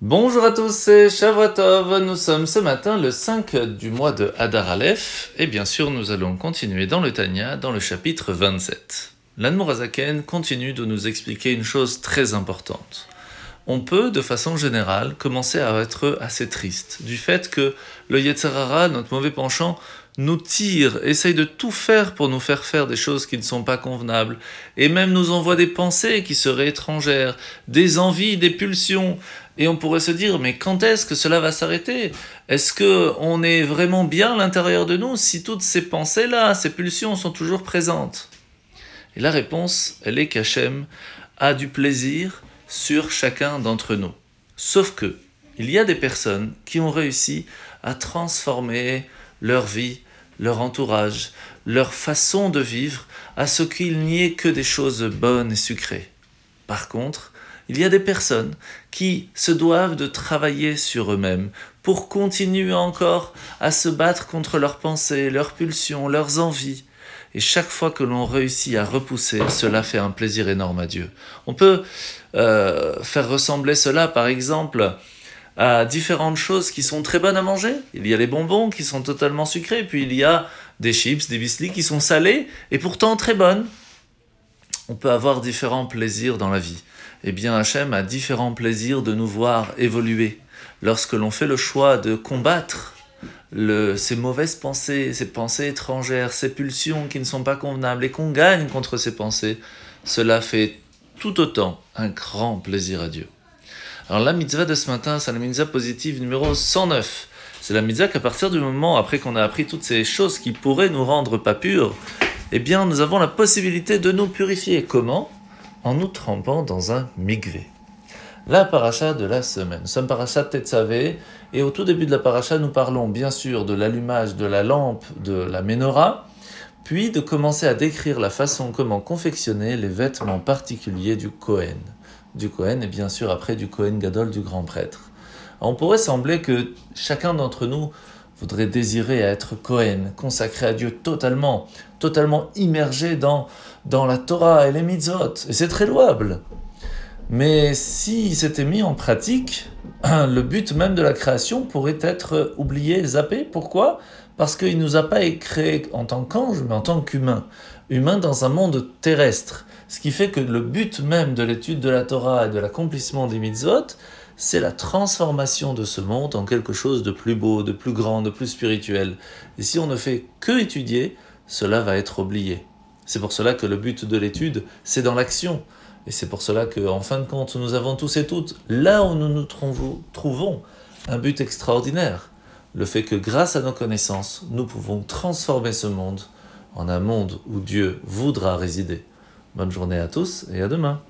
Bonjour à tous, c'est Shavuotov. Nous sommes ce matin le 5 du mois de Hadar Aleph et bien sûr nous allons continuer dans le Tanya dans le chapitre 27. L'Anmorazaken continue de nous expliquer une chose très importante. On peut, de façon générale, commencer à être assez triste du fait que le Yetzerara, notre mauvais penchant, nous tire, essaye de tout faire pour nous faire faire des choses qui ne sont pas convenables, et même nous envoie des pensées qui seraient étrangères, des envies, des pulsions, et on pourrait se dire, mais quand est-ce que cela va s'arrêter? Est-ce que on est vraiment bien à l'intérieur de nous si toutes ces pensées-là, ces pulsions sont toujours présentes? Et la réponse, elle est qu'Hachem a du plaisir sur chacun d'entre nous. Sauf que, il y a des personnes qui ont réussi à transformer leur vie leur entourage, leur façon de vivre, à ce qu'il n'y ait que des choses bonnes et sucrées. Par contre, il y a des personnes qui se doivent de travailler sur eux-mêmes pour continuer encore à se battre contre leurs pensées, leurs pulsions, leurs envies. Et chaque fois que l'on réussit à repousser, cela fait un plaisir énorme à Dieu. On peut euh, faire ressembler cela, par exemple, à différentes choses qui sont très bonnes à manger. Il y a les bonbons qui sont totalement sucrés, puis il y a des chips, des biscuits qui sont salés et pourtant très bonnes. On peut avoir différents plaisirs dans la vie. Eh bien, Hachem a différents plaisirs de nous voir évoluer. Lorsque l'on fait le choix de combattre le, ces mauvaises pensées, ces pensées étrangères, ces pulsions qui ne sont pas convenables, et qu'on gagne contre ces pensées, cela fait tout autant un grand plaisir à Dieu. Alors la mitzvah de ce matin, c'est la mitzvah positive numéro 109. C'est la mitzvah qu'à partir du moment, après qu'on a appris toutes ces choses qui pourraient nous rendre pas purs, eh bien nous avons la possibilité de nous purifier. Comment? En nous trempant dans un migvé. La paracha de la semaine. Nous sommes paracha Tetzavé, et au tout début de la paracha, nous parlons bien sûr de l'allumage de la lampe de la menorah, puis de commencer à décrire la façon comment confectionner les vêtements particuliers du Kohen du Cohen et bien sûr après du Cohen Gadol du grand prêtre. on pourrait sembler que chacun d'entre nous voudrait désirer être Cohen, consacré à Dieu totalement, totalement immergé dans, dans la Torah et les mitzvot, et c'est très louable. Mais s'il s'était mis en pratique, le but même de la création pourrait être oublié, zappé. Pourquoi? Parce qu'il ne nous a pas créé en tant qu'ange, mais en tant qu'humain. Humain dans un monde terrestre. Ce qui fait que le but même de l'étude de la Torah et de l'accomplissement des mitzvot, c'est la transformation de ce monde en quelque chose de plus beau, de plus grand, de plus spirituel. Et si on ne fait que étudier, cela va être oublié. C'est pour cela que le but de l'étude, c'est dans l'action. Et c'est pour cela qu'en fin de compte, nous avons tous et toutes, là où nous nous trouvons, un but extraordinaire. Le fait que grâce à nos connaissances, nous pouvons transformer ce monde en un monde où Dieu voudra résider. Bonne journée à tous et à demain.